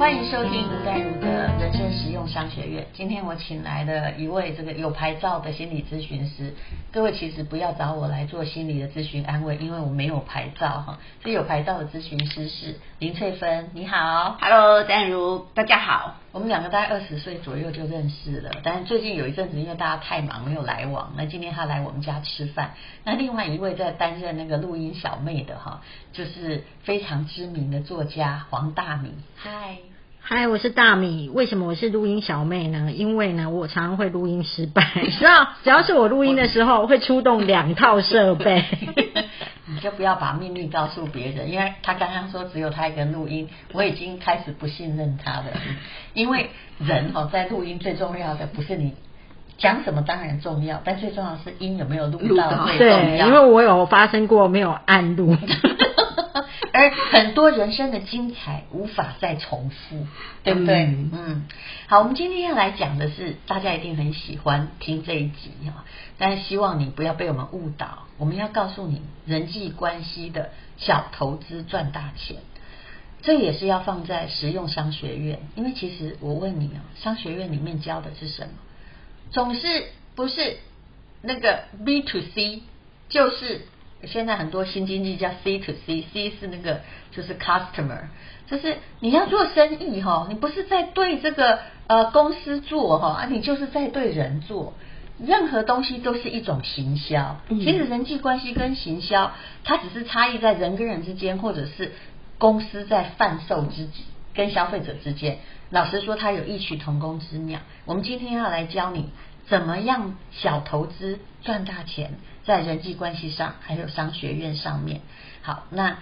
欢迎收听吴淡如的人生实用商学院。今天我请来了一位这个有牌照的心理咨询师。各位其实不要找我来做心理的咨询安慰，因为我没有牌照哈。这有牌照的咨询师是林翠芬，你好，Hello，淡如，大家好。我们两个大概二十岁左右就认识了，但是最近有一阵子因为大家太忙没有来往。那今天他来我们家吃饭。那另外一位在担任那个录音小妹的哈，就是非常知名的作家黄大米。嗨。嗨，我是大米。为什么我是录音小妹呢？因为呢，我常常会录音失败。知道，只要是我录音的时候，会出动两套设备。你就不要把秘密告诉别人，因为他刚刚说只有他一个录音，我已经开始不信任他了。因为人哦，在录音最重要的不是你讲什么，当然重要，但最重要是音有没有录到最重要。因为我有发生过没有按录。而很多人生的精彩无法再重复，对不对？嗯，好，我们今天要来讲的是，大家一定很喜欢听这一集哈，但是希望你不要被我们误导。我们要告诉你人际关系的小投资赚大钱，这也是要放在实用商学院。因为其实我问你啊，商学院里面教的是什么？总是不是那个 B to C，就是。现在很多新经济叫 C to C，C 是那个就是 customer，就是你要做生意哈，你不是在对这个呃公司做哈，啊你就是在对人做，任何东西都是一种行销。其实人际关系跟行销，它只是差异在人跟人之间，或者是公司在贩售之跟消费者之间。老实说，它有异曲同工之妙。我们今天要来教你怎么样小投资赚大钱。在人际关系上，还有商学院上面。好，那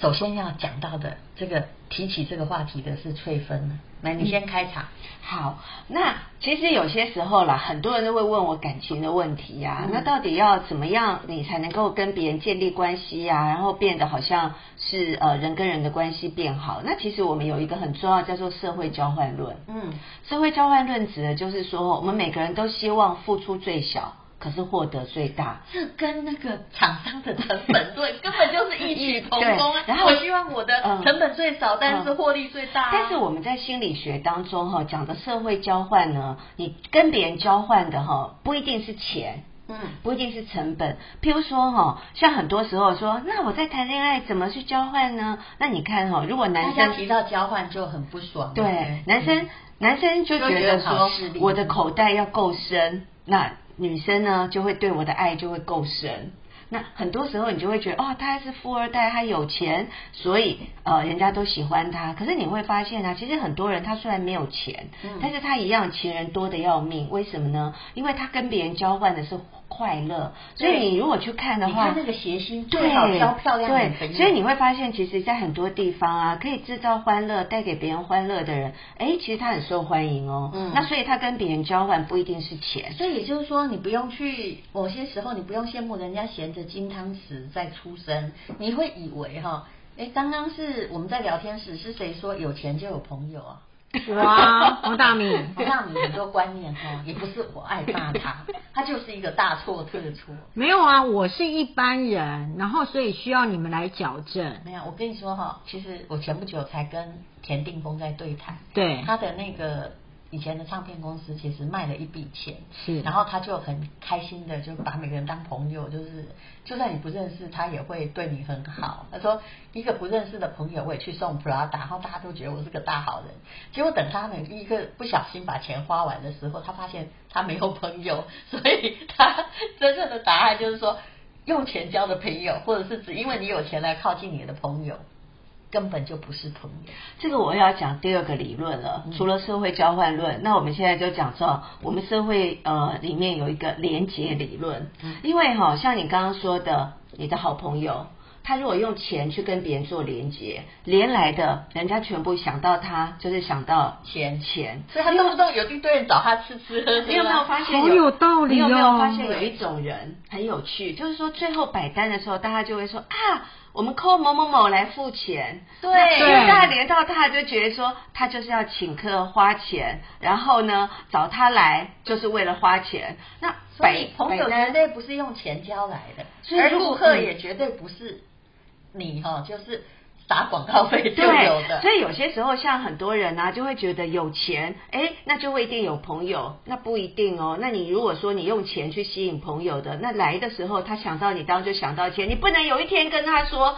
首先要讲到的这个提起这个话题的是翠芬，来，你先开场。好，那其实有些时候啦，很多人都会问我感情的问题呀。那到底要怎么样，你才能够跟别人建立关系呀？然后变得好像是呃人跟人的关系变好？那其实我们有一个很重要叫做社会交换论。嗯，社会交换论指的就是说，我们每个人都希望付出最小。可是获得最大，这跟那个厂商的成本对根本就是异曲同工啊！然后我希望我的成本最少，但是获利最大。但是我们在心理学当中哈讲的社会交换呢，你跟别人交换的哈不一定是钱，嗯，不一定是成本。譬如说哈，像很多时候说，那我在谈恋爱怎么去交换呢？那你看哈，如果男生提到交换就很不爽，对，男生男生就觉得说，我的口袋要够深，那。女生呢，就会对我的爱就会够深。那很多时候你就会觉得，哦，他是富二代，他有钱，所以呃，人家都喜欢他。可是你会发现啊，其实很多人他虽然没有钱，但是他一样情人多的要命。为什么呢？因为他跟别人交换的是。快乐，所以你如果去看的话，你看那个谐星最好挑漂亮的对，所以你会发现，其实，在很多地方啊，可以制造欢乐、带给别人欢乐的人，哎，其实他很受欢迎哦。嗯，那所以他跟别人交换不一定是钱，所以也就是说，你不用去某些时候，你不用羡慕人家衔着金汤匙在出生，你会以为哈，哎，刚刚是我们在聊天时，是谁说有钱就有朋友啊？哇，王大米，王大米很多观念哈，也不是我爱骂他，他就是一个大错特错。没有啊，我是一般人，然后所以需要你们来矫正。没有，我跟你说哈，其实我前不久才跟田定峰在对谈，对他的那个。以前的唱片公司其实卖了一笔钱，是，然后他就很开心的就把每个人当朋友，就是就算你不认识他也会对你很好。他说一个不认识的朋友我也去送 Prada，然后大家都觉得我是个大好人。结果等他们一个不小心把钱花完的时候，他发现他没有朋友，所以他真正的答案就是说用钱交的朋友，或者是只因为你有钱来靠近你的朋友。根本就不是朋友，这个我要讲第二个理论了。除了社会交换论，那我们现在就讲说，我们社会呃里面有一个连结理论。因为哈，像你刚刚说的，你的好朋友，他如果用钱去跟别人做连结，连来的人家全部想到他，就是想到钱钱，所以他动不动有一堆人找他吃吃喝喝。你有没有发现？好有道理你有没有发现有一种人很有趣？就是说最后摆单的时候，大家就会说啊。我们 call 某某某来付钱，对，因为大家连到他，就觉得说他就是要请客花钱，然后呢找他来就是为了花钱。那所以朋友绝对不是用钱交来的，而顾客也绝对不是你哈，就是撒广告费就有的。所以有些时候像很多人呢，就会觉得有钱，哎，那就会一定有朋友，那不一定哦。那你如果说你用钱去吸引朋友的，那来的时候他想到你，当然就想到钱，你不能有一天跟他说。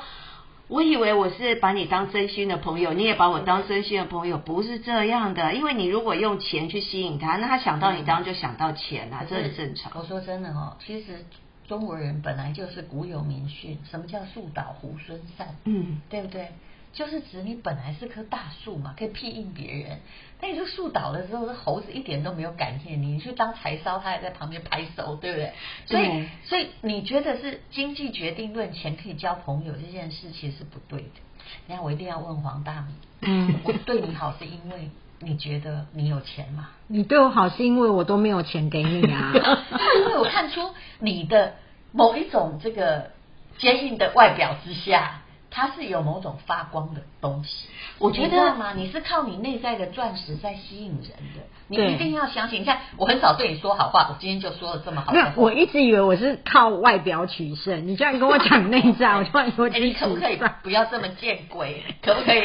我以为我是把你当真心的朋友，你也把我当真心的朋友，不是这样的。因为你如果用钱去吸引他，那他想到你，当然就想到钱啊，这很正常。我说真的哦，其实中国人本来就是古有名训，什么叫树倒猢狲散？嗯，对不对？就是指你本来是棵大树嘛，可以庇应别人。但你这树倒了之后，这猴子一点都没有感谢你，你去当柴烧，他还在旁边拍手，对不对？所以，所以你觉得是经济决定论，钱可以交朋友这件事其实是不对的。你看，我一定要问黄大米，嗯，我对你好是因为你觉得你有钱吗？你对我好是因为我都没有钱给你啊？因为我看出你的某一种这个坚硬的外表之下。它是有某种发光的东西，我觉得吗？你是靠你内在的钻石在吸引人的，你一定要相信。你看，我很少对你说好话，我今天就说了这么好。没有，我一直以为我是靠外表取胜，你居然跟我讲内在，我突然说，你可不可以不要这么见鬼？可不可以？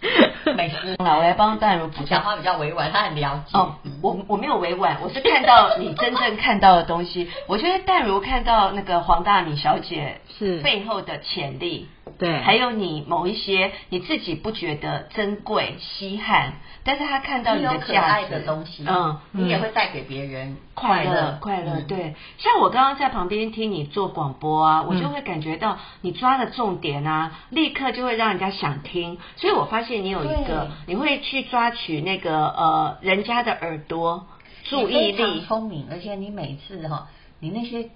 美思，我来帮淡如补讲话比较委婉，他很了解。哦，我我没有委婉，我是看到你真正看到的东西。我觉得淡如看到那个黄大米小姐是背后的潜力。对，还有你某一些你自己不觉得珍贵稀罕，但是他看到你的价值的东西，嗯，你也会带给别人快乐快乐。对，像我刚刚在旁边听你做广播啊，我就会感觉到你抓的重点啊，立刻就会让人家想听。所以我发现你有一个，你会去抓取那个呃人家的耳朵注意力，聪明，而且你每次哈，你那些。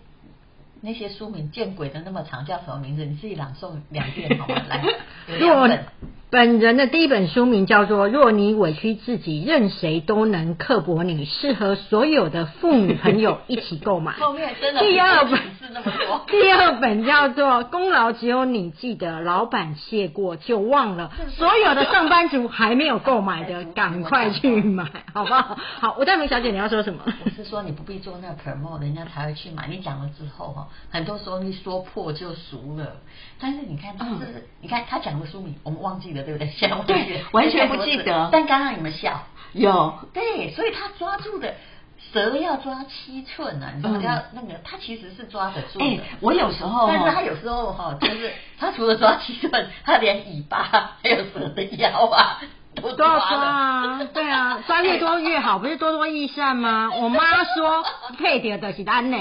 那些书名见鬼的那么长，叫什么名字？你自己朗诵两遍好吗？来，若本。人的第一本书名叫做《若你委屈自己，任谁都能刻薄你》，适合所有的父女朋友一起购买。后面真的第二本是那么多。第二本叫做《功劳只有你记得，老板谢过就忘了》，所有的上班族还没有购买的，赶快去买，好不好？好，吴大明小姐，你要说什么？我是说你不必做那个 promo，人家才会去买。你讲了之后哈，很多时候一说破就熟了。但是你看，是你看他讲的书名，我们忘记了。对不对？对，完全不记得。但刚刚你们笑，有对，所以他抓住的蛇要抓七寸啊！你知道要那个，他其实是抓得住的。我有时候，但是他有时候哈，就是他除了抓七寸，他连尾巴还有蛇的腰啊。都要抓啊，对啊，抓越多越好，不是多多益善吗？我妈说配点的是单呢，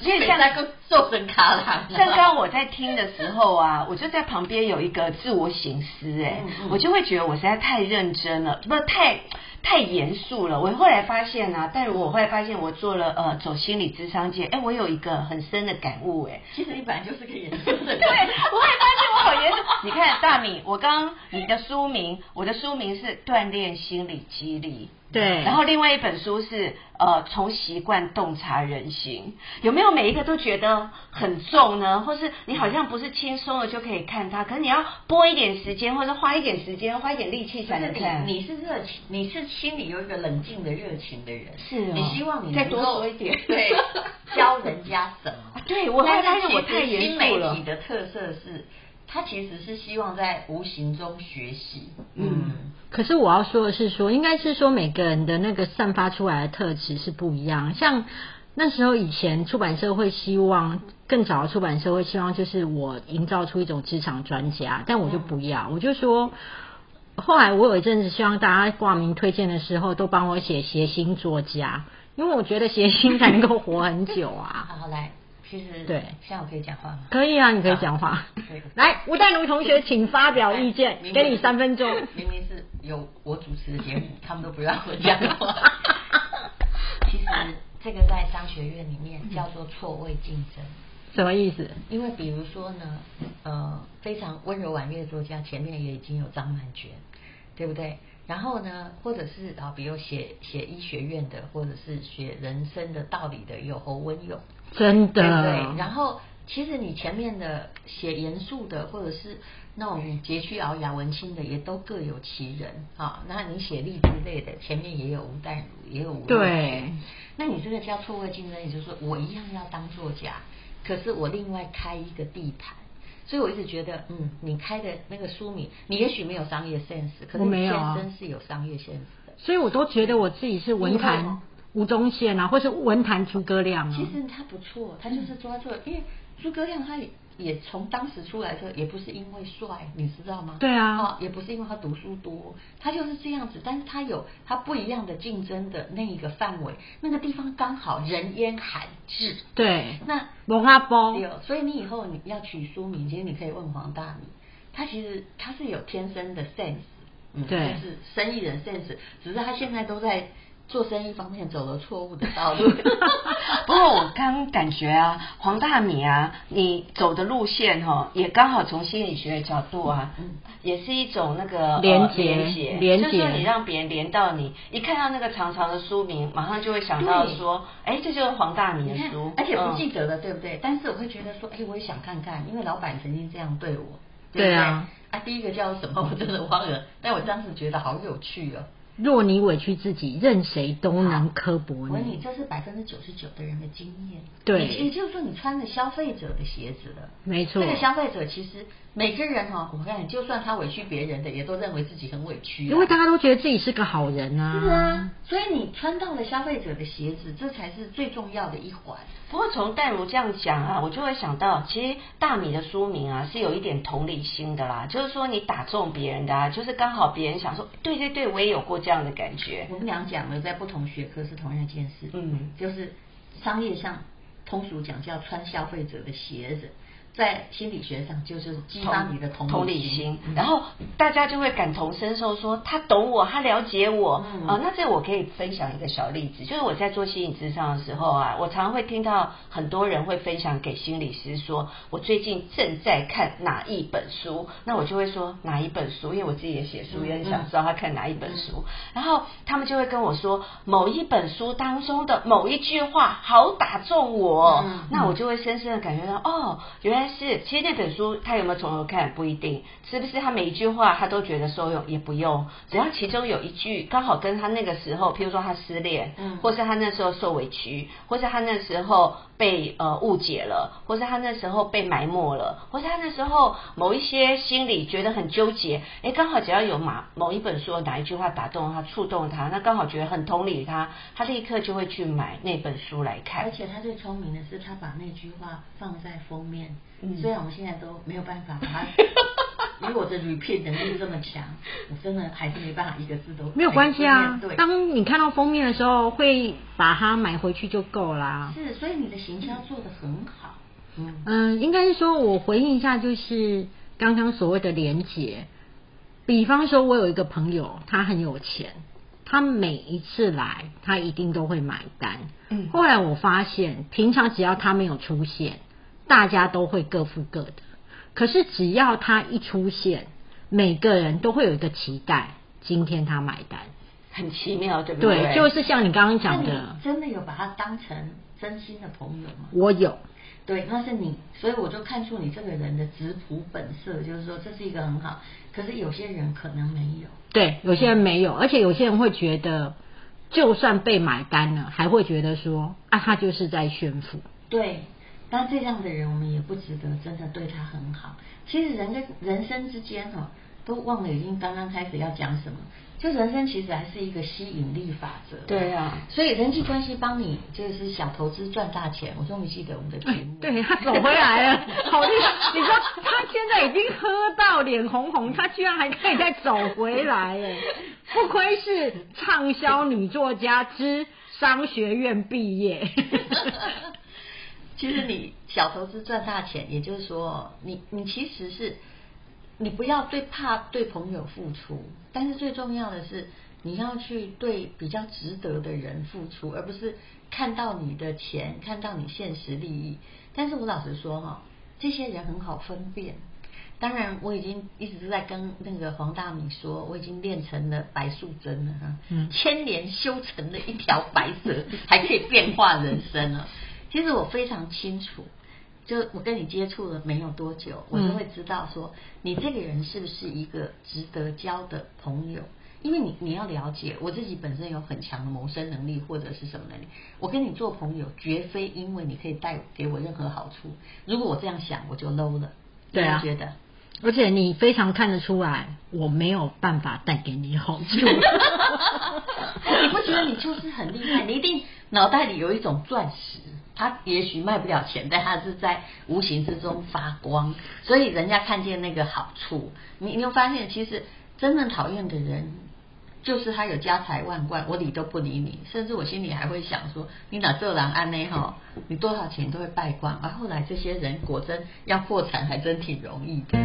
所以像来个瘦成卡啦。像刚刚我在听的时候啊，我就在旁边有一个自我醒思，哎，我就会觉得我实在太认真了，不太。太严肃了。我后来发现啊，但我后来发现，我做了呃走心理智商界，哎，我有一个很深的感悟，哎，其实你本来就是个严肃的人。对，我会发现我 好严肃。你看大米，我刚你的书名，我的书名是锻炼心理激励。对，然后另外一本书是呃从习惯洞察人心，有没有每一个都觉得很重呢？或是你好像不是轻松的就可以看它，可是你要拨一点时间，或者花一点时间，花一点力气才能看。你是热情，你是心里有一个冷静的热情的人，是你希望你再多说一点，对，教人家什么？对我发现我太严肃了。新媒体的特色是。他其实是希望在无形中学习，嗯。可是我要说的是，说应该是说每个人的那个散发出来的特质是不一样。像那时候以前出版社会希望，更早的出版社会希望就是我营造出一种职场专家，但我就不要，我就说，后来我有一阵子希望大家挂名推荐的时候，都帮我写谐星作家，因为我觉得谐星才能够活很久啊。好来。其实对，现在我可以讲话吗？可以啊，你可以讲话。来，吴淡如同学，请发表意见，给你三分钟。明明是有我主持的节目，他们都不让我讲话。其实这个在商学院里面叫做错位竞争，什么意思？因为比如说呢，呃，非常温柔婉约的作家前面也已经有张曼娟，对不对？然后呢，或者是啊，比如写写医学院的，或者是写人生的道理的，有侯文勇。真的，对。然后，其实你前面的写严肃的，或者是那种佶屈袅雅文青的，也都各有其人啊。那你写励志类的，前面也有吴淡如，也有吴对。那你这个叫错位竞争，也就是说，我一样要当作家，可是我另外开一个地盘。所以我一直觉得，嗯，你开的那个书名，你也许没有商业 sense，可是你先生是有商业 sense 的。所以我都觉得我自己是文坛吴宗宪啊，或是文坛诸葛亮啊。其实他不错，他就是抓住，因为诸葛亮他也也从当时出来的时候，也不是因为帅，你知道吗？对啊，也不是因为他读书多，他就是这样子。但是他有他不一样的竞争的那一个范围，那个地方刚好人烟罕至。对，那文阿波。所以你以后你要取书名，其实你可以问黄大米，他其实他是有天生的 sense，嗯，对，就是生意人 sense，只是他现在都在。做生意方面走了错误的道路，不过我刚感觉啊，黄大米啊，你走的路线哈，也刚好从心理学的角度啊，也是一种那个连接，连接，就是你让别人连到你，一看到那个长长的书名，马上就会想到说，哎，这就是黄大米的书，而且不记得了，对不对？但是我会觉得说，哎，我也想看看，因为老板曾经这样对我，对啊，啊，第一个叫什么我真的忘了，但我当时觉得好有趣哦。若你委屈自己，任谁都能刻薄你。我问你，这是百分之九十九的人的经验。对，也就是说，你穿了消费者的鞋子了。没错。这个消费者其实每个人哈，我看就算他委屈别人的，也都认为自己很委屈。因为大家都觉得自己是个好人啊。是啊，所以你穿到了消费者的鞋子，这才是最重要的一环。不过从戴如这样讲啊，我就会想到，其实大米的书名啊是有一点同理心的啦，就是说你打中别人的，啊，就是刚好别人想说，对对对，我也有过这样的感觉。我们俩讲了在不同学科是同样一件事，嗯，就是商业上通俗讲叫穿消费者的鞋子。在心理学上，就是激发你的同理心，然后大家就会感同身受，说他懂我，他了解我啊。那这我可以分享一个小例子，就是我在做心理咨商的时候啊，我常常会听到很多人会分享给心理师说，我最近正在看哪一本书，那我就会说哪一本书，因为我自己也写书，也很想知道他看哪一本书。然后他们就会跟我说，某一本书当中的某一句话好打中我，那我就会深深的感觉到，哦，原来。是，其实那本书他有没有从头看不一定，是不是他每一句话他都觉得受用也不用，只要其中有一句刚好跟他那个时候，譬如说他失恋，嗯，或是他那时候受委屈，或是他那时候被呃误解了，或是他那时候被埋没了，或是他那时候某一些心里觉得很纠结，哎，刚好只要有马某一本书哪一句话打动他、触动他，那刚好觉得很同理他，他立刻就会去买那本书来看。而且他最聪明的是，他把那句话放在封面。虽然我们现在都没有办法，以我的 repeat 能力这么强，我真的还是没办法一个字都没有关系啊。当你看到封面的时候，会把它买回去就够啦。是，所以你的行销做的很好。嗯，应该是说我回应一下，就是刚刚所谓的连结。比方说，我有一个朋友，他很有钱，他每一次来，他一定都会买单。嗯，后来我发现，平常只要他没有出现。大家都会各付各的，可是只要他一出现，每个人都会有一个期待，今天他买单，很奇妙，对不对？对，就是像你刚刚讲的，真的有把他当成真心的朋友吗？我有，对，那是你，所以我就看出你这个人的质朴本色，就是说这是一个很好。可是有些人可能没有，对，有些人没有，而且有些人会觉得，就算被买单了，还会觉得说啊，他就是在炫富，对。但这样的人，我们也不值得真的对他很好。其实人跟人生之间哈，都忘了已经刚刚开始要讲什么。就人生其实还是一个吸引力法则。对啊，所以人际关系帮你就是小投资赚大钱。我终于记得我们的题目。对他走回来了，好厉害！你说他现在已经喝到脸红红，他居然还可以再走回来，哎，不愧是畅销女作家之商学院毕业。其实你小投资赚大钱，也就是说，你你其实是你不要对怕对朋友付出，但是最重要的是你要去对比较值得的人付出，而不是看到你的钱，看到你现实利益。但是我老实说哈，这些人很好分辨。当然，我已经一直都在跟那个黄大米说，我已经练成了白素贞了哈，千年修成了一条白蛇，还可以变化人生了。其实我非常清楚，就我跟你接触了没有多久，我就会知道说你这个人是不是一个值得交的朋友。因为你你要了解，我自己本身有很强的谋生能力或者是什么能力，我跟你做朋友绝非因为你可以带给我任何好处。如果我这样想，我就 low 了。对啊，觉得。而且你非常看得出来，我没有办法带给你好处。你不觉得你就是很厉害？你一定脑袋里有一种钻石，他也许卖不了钱，但他是在无形之中发光，所以人家看见那个好处。你你有发现，其实真正讨厌的人，就是他有家财万贯，我理都不理你，甚至我心里还会想说，你哪做狼安呢？哈，你多少钱都会败光。而后来这些人果真要破产，还真挺容易的。